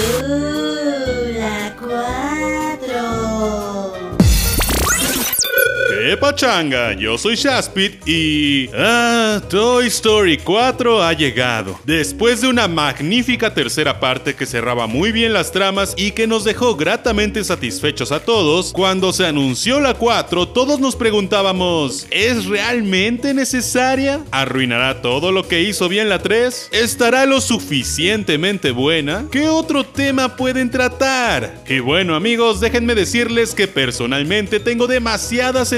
Ooh. ¡Qué pachanga! Yo soy Shaspit y... Ah, Toy Story 4 ha llegado. Después de una magnífica tercera parte que cerraba muy bien las tramas y que nos dejó gratamente satisfechos a todos, cuando se anunció la 4 todos nos preguntábamos, ¿es realmente necesaria? ¿Arruinará todo lo que hizo bien la 3? ¿Estará lo suficientemente buena? ¿Qué otro tema pueden tratar? Y bueno amigos, déjenme decirles que personalmente tengo demasiadas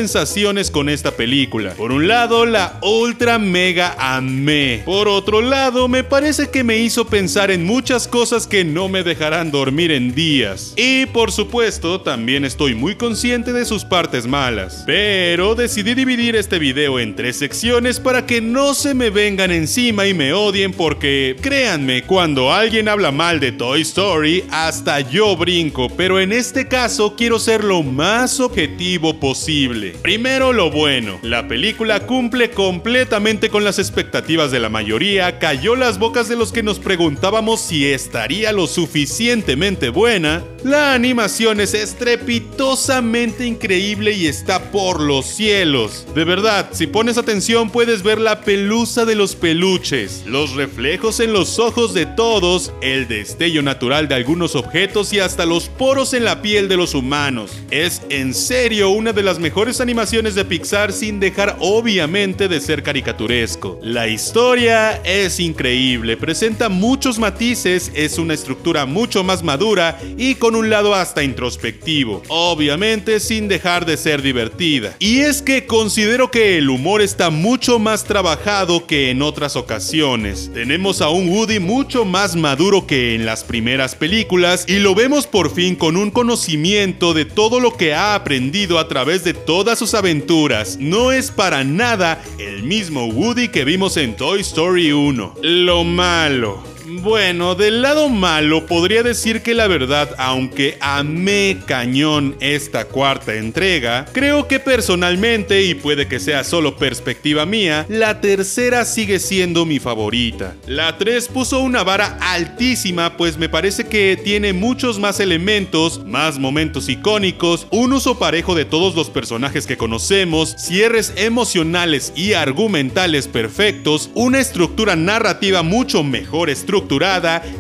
con esta película. Por un lado, la ultra mega amé. Por otro lado, me parece que me hizo pensar en muchas cosas que no me dejarán dormir en días. Y por supuesto, también estoy muy consciente de sus partes malas. Pero decidí dividir este video en tres secciones para que no se me vengan encima y me odien porque, créanme, cuando alguien habla mal de Toy Story, hasta yo brinco, pero en este caso quiero ser lo más objetivo posible. Primero lo bueno, la película cumple completamente con las expectativas de la mayoría, cayó las bocas de los que nos preguntábamos si estaría lo suficientemente buena, la animación es estrepitosamente increíble y está por los cielos. De verdad, si pones atención puedes ver la pelusa de los peluches, los reflejos en los ojos de todos, el destello natural de algunos objetos y hasta los poros en la piel de los humanos. Es en serio una de las mejores animaciones de Pixar sin dejar obviamente de ser caricaturesco. La historia es increíble, presenta muchos matices, es una estructura mucho más madura y con un lado hasta introspectivo, obviamente sin dejar de ser divertida. Y es que considero que el humor está mucho más trabajado que en otras ocasiones. Tenemos a un Woody mucho más maduro que en las primeras películas y lo vemos por fin con un conocimiento de todo lo que ha aprendido a través de todas sus aventuras. No es para nada el mismo Woody que vimos en Toy Story 1. Lo malo. Bueno, del lado malo podría decir que la verdad, aunque amé cañón esta cuarta entrega, creo que personalmente, y puede que sea solo perspectiva mía, la tercera sigue siendo mi favorita. La 3 puso una vara altísima, pues me parece que tiene muchos más elementos, más momentos icónicos, un uso parejo de todos los personajes que conocemos, cierres emocionales y argumentales perfectos, una estructura narrativa mucho mejor estructurada,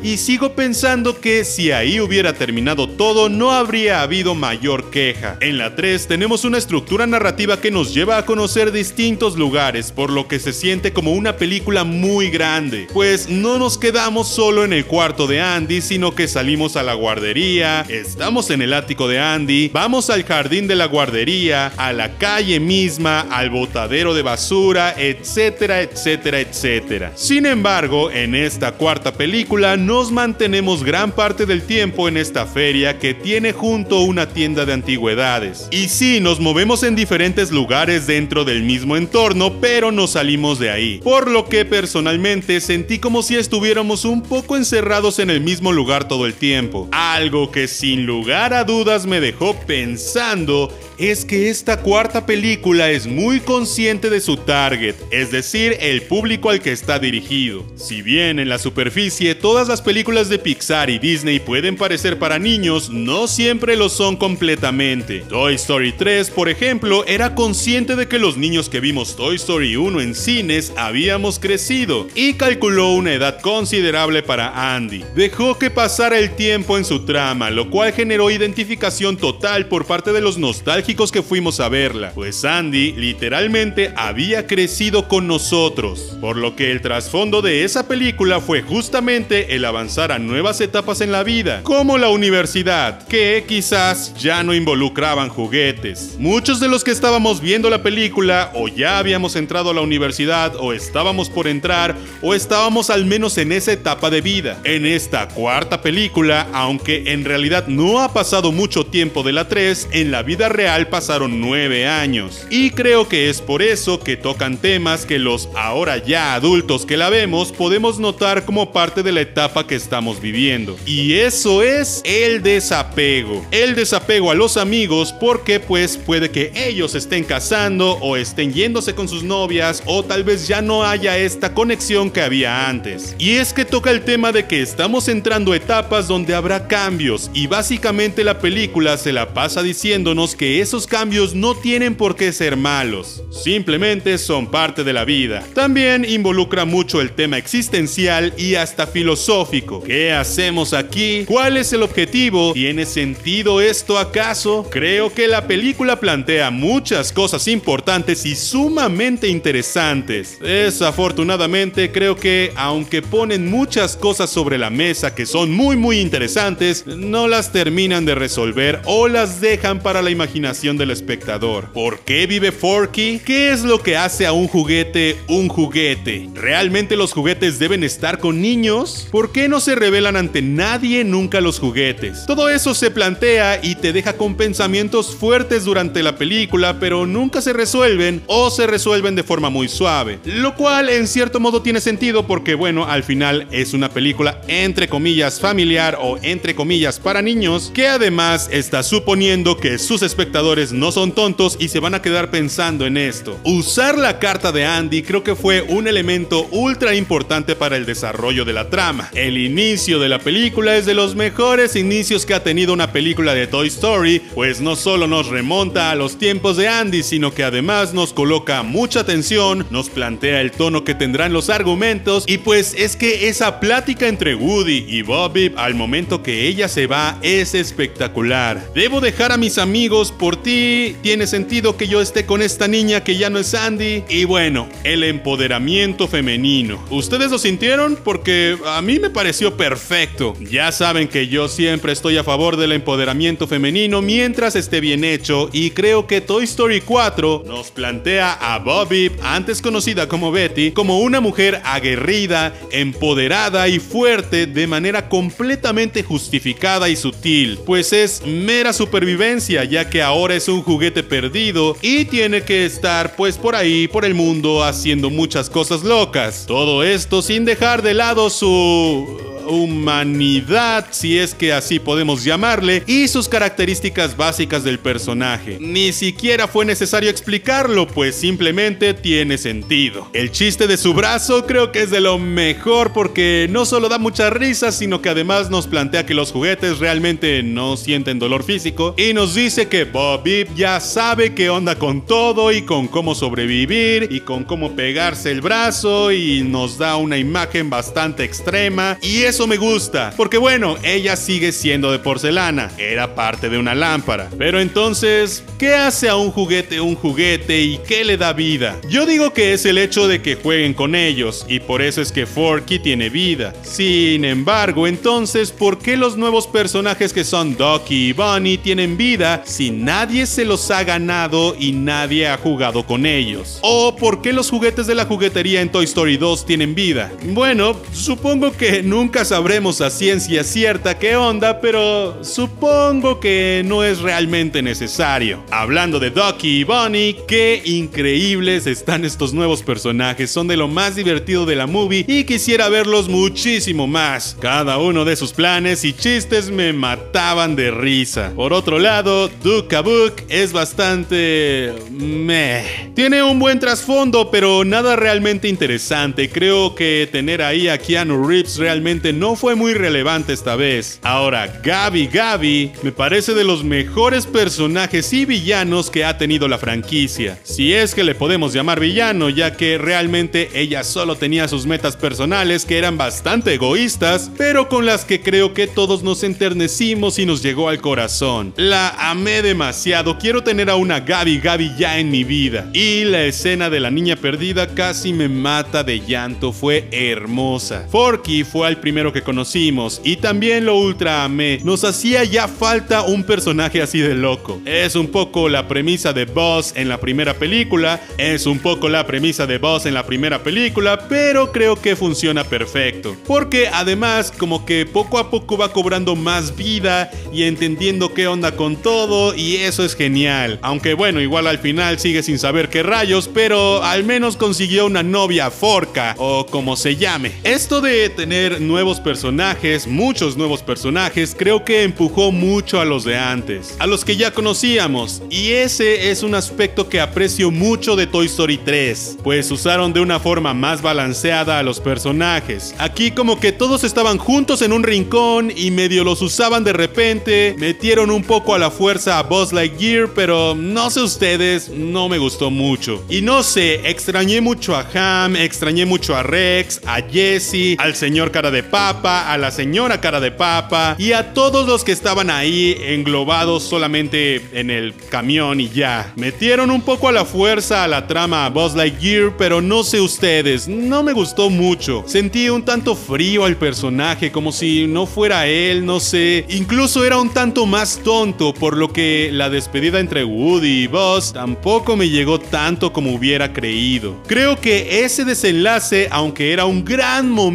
y sigo pensando que si ahí hubiera terminado todo no habría habido mayor queja. En la 3 tenemos una estructura narrativa que nos lleva a conocer distintos lugares, por lo que se siente como una película muy grande, pues no nos quedamos solo en el cuarto de Andy, sino que salimos a la guardería, estamos en el ático de Andy, vamos al jardín de la guardería, a la calle misma, al botadero de basura, etcétera, etcétera, etcétera. Sin embargo, en esta cuarta película nos mantenemos gran parte del tiempo en esta feria que tiene junto una tienda de antigüedades. Y sí, nos movemos en diferentes lugares dentro del mismo entorno, pero no salimos de ahí. Por lo que personalmente sentí como si estuviéramos un poco encerrados en el mismo lugar todo el tiempo. Algo que sin lugar a dudas me dejó pensando es que esta cuarta película es muy consciente de su target, es decir, el público al que está dirigido. Si bien en la superficie todas las películas de Pixar y Disney pueden parecer para niños, no siempre lo son completamente. Toy Story 3, por ejemplo, era consciente de que los niños que vimos Toy Story 1 en cines habíamos crecido y calculó una edad considerable para Andy. Dejó que pasara el tiempo en su trama, lo cual generó identificación total por parte de los nostálgicos que fuimos a verla, pues Andy literalmente había crecido con nosotros, por lo que el trasfondo de esa película fue justamente el avanzar a nuevas etapas en la vida, como la universidad, que quizás ya no involucraban juguetes. Muchos de los que estábamos viendo la película o ya habíamos entrado a la universidad o estábamos por entrar o estábamos al menos en esa etapa de vida. En esta cuarta película, aunque en realidad no ha pasado mucho tiempo de la 3, en la vida real pasaron nueve años. Y creo que es por eso que tocan temas que los ahora ya adultos que la vemos podemos notar como parte parte de la etapa que estamos viviendo. Y eso es el desapego. El desapego a los amigos porque pues puede que ellos estén casando o estén yéndose con sus novias o tal vez ya no haya esta conexión que había antes. Y es que toca el tema de que estamos entrando a etapas donde habrá cambios y básicamente la película se la pasa diciéndonos que esos cambios no tienen por qué ser malos, simplemente son parte de la vida. También involucra mucho el tema existencial y hasta filosófico. ¿Qué hacemos aquí? ¿Cuál es el objetivo? ¿Tiene sentido esto acaso? Creo que la película plantea muchas cosas importantes y sumamente interesantes. Desafortunadamente creo que aunque ponen muchas cosas sobre la mesa que son muy muy interesantes, no las terminan de resolver o las dejan para la imaginación del espectador. ¿Por qué vive Forky? ¿Qué es lo que hace a un juguete un juguete? ¿Realmente los juguetes deben estar con niños? ¿Por qué no se revelan ante nadie nunca los juguetes? Todo eso se plantea y te deja con pensamientos fuertes durante la película, pero nunca se resuelven o se resuelven de forma muy suave. Lo cual en cierto modo tiene sentido porque bueno, al final es una película entre comillas familiar o entre comillas para niños que además está suponiendo que sus espectadores no son tontos y se van a quedar pensando en esto. Usar la carta de Andy creo que fue un elemento ultra importante para el desarrollo de la trama. El inicio de la película es de los mejores inicios que ha tenido una película de Toy Story, pues no solo nos remonta a los tiempos de Andy, sino que además nos coloca mucha atención, nos plantea el tono que tendrán los argumentos y pues es que esa plática entre Woody y Bobby al momento que ella se va es espectacular. Debo dejar a mis amigos por ti, tiene sentido que yo esté con esta niña que ya no es Andy y bueno, el empoderamiento femenino. ¿Ustedes lo sintieron? Porque a mí me pareció perfecto. Ya saben que yo siempre estoy a favor del empoderamiento femenino mientras esté bien hecho y creo que Toy Story 4 nos plantea a Bobby, antes conocida como Betty, como una mujer aguerrida, empoderada y fuerte de manera completamente justificada y sutil, pues es mera supervivencia ya que ahora es un juguete perdido y tiene que estar pues por ahí, por el mundo, haciendo muchas cosas locas. Todo esto sin dejar de lado su humanidad, si es que así podemos llamarle, y sus características básicas del personaje. Ni siquiera fue necesario explicarlo, pues simplemente tiene sentido. El chiste de su brazo creo que es de lo mejor porque no solo da mucha risa, sino que además nos plantea que los juguetes realmente no sienten dolor físico y nos dice que Bob ya sabe qué onda con todo y con cómo sobrevivir y con cómo pegarse el brazo y nos da una imagen bastante extrema y eso me gusta, porque bueno, ella sigue siendo de porcelana, era parte de una lámpara. Pero entonces, ¿qué hace a un juguete un juguete y qué le da vida? Yo digo que es el hecho de que jueguen con ellos, y por eso es que Forky tiene vida. Sin embargo, entonces, ¿por qué los nuevos personajes que son Ducky y Bunny tienen vida si nadie se los ha ganado y nadie ha jugado con ellos? ¿O por qué los juguetes de la juguetería en Toy Story 2 tienen vida? Bueno, supongo que nunca sabremos a ciencia cierta qué onda, pero supongo que no es realmente necesario. Hablando de Ducky y Bunny, qué increíbles están estos nuevos personajes, son de lo más divertido de la movie y quisiera verlos muchísimo más. Cada uno de sus planes y chistes me mataban de risa. Por otro lado, Duke Book es bastante... meh. Tiene un buen trasfondo, pero nada realmente interesante. Creo que tener ahí a Reeves realmente no fue muy relevante esta vez. Ahora, Gabi Gabi me parece de los mejores personajes y villanos que ha tenido la franquicia. Si es que le podemos llamar villano, ya que realmente ella solo tenía sus metas personales que eran bastante egoístas, pero con las que creo que todos nos enternecimos y nos llegó al corazón. La amé demasiado, quiero tener a una Gabi Gabi ya en mi vida. Y la escena de la niña perdida casi me mata de llanto, fue hermosa. Forky fue el primero que conocimos y también lo ultra amé. Nos hacía ya falta un personaje así de loco. Es un poco la premisa de Buzz en la primera película, es un poco la premisa de Buzz en la primera película, pero creo que funciona perfecto. Porque además como que poco a poco va cobrando más vida y entendiendo qué onda con todo y eso es genial. Aunque bueno, igual al final sigue sin saber qué rayos, pero al menos consiguió una novia forca o como se llame. Esto de tener nuevos personajes, muchos nuevos personajes, creo que empujó mucho a los de antes, a los que ya conocíamos, y ese es un aspecto que aprecio mucho de Toy Story 3, pues usaron de una forma más balanceada a los personajes. Aquí como que todos estaban juntos en un rincón y medio los usaban de repente, metieron un poco a la fuerza a Buzz Lightyear, pero no sé ustedes, no me gustó mucho. Y no sé, extrañé mucho a Ham, extrañé mucho a Rex, a Jesse, al señor cara de papa, a la señora cara de papa y a todos los que estaban ahí englobados solamente en el camión y ya. Metieron un poco a la fuerza a la trama Buzz Lightyear, pero no sé ustedes, no me gustó mucho. Sentí un tanto frío al personaje, como si no fuera él, no sé. Incluso era un tanto más tonto, por lo que la despedida entre Woody y Buzz tampoco me llegó tanto como hubiera creído. Creo que ese desenlace, aunque era un gran momento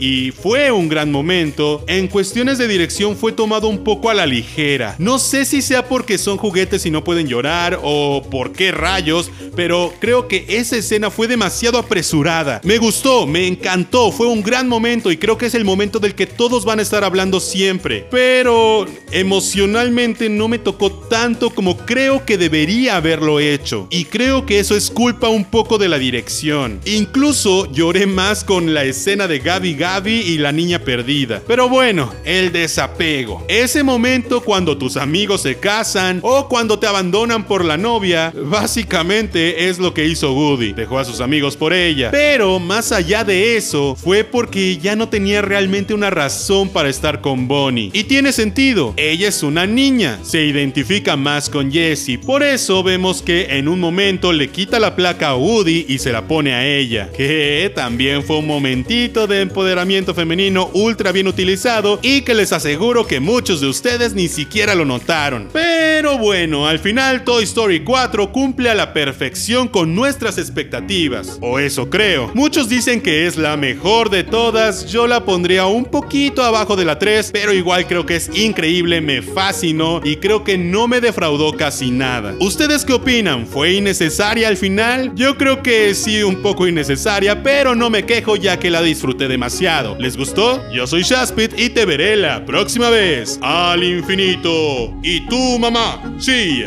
y fue un gran momento, en cuestiones de dirección fue tomado un poco a la ligera. No sé si sea porque son juguetes y no pueden llorar o por qué rayos, pero creo que esa escena fue demasiado apresurada. Me gustó, me encantó, fue un gran momento y creo que es el momento del que todos van a estar hablando siempre. Pero emocionalmente no me tocó tanto como creo que debería haberlo hecho. Y creo que eso es culpa un poco de la dirección. Incluso lloré más con la escena de Gabi Gabi y la niña perdida. Pero bueno, el desapego. Ese momento cuando tus amigos se casan o cuando te abandonan por la novia, básicamente es lo que hizo Woody. Dejó a sus amigos por ella. Pero más allá de eso, fue porque ya no tenía realmente una razón para estar con Bonnie. Y tiene sentido, ella es una niña, se identifica más con Jessie. Por eso vemos que en un momento le quita la placa a Woody y se la pone a ella. Que también fue un momentito de empoderamiento femenino ultra bien utilizado y que les aseguro que muchos de ustedes ni siquiera lo notaron. Pero bueno, al final Toy Story 4 cumple a la perfección con nuestras expectativas. O eso creo. Muchos dicen que es la mejor de todas, yo la pondría un poquito abajo de la 3, pero igual creo que es increíble, me fascinó y creo que no me defraudó casi nada. ¿Ustedes qué opinan? ¿Fue innecesaria al final? Yo creo que sí, un poco innecesaria, pero no me quejo ya que la disfruté demasiado. ¿Les gustó? Yo soy Shaspit y te veré la próxima vez. Al infinito. Y tú, mamá. Sí.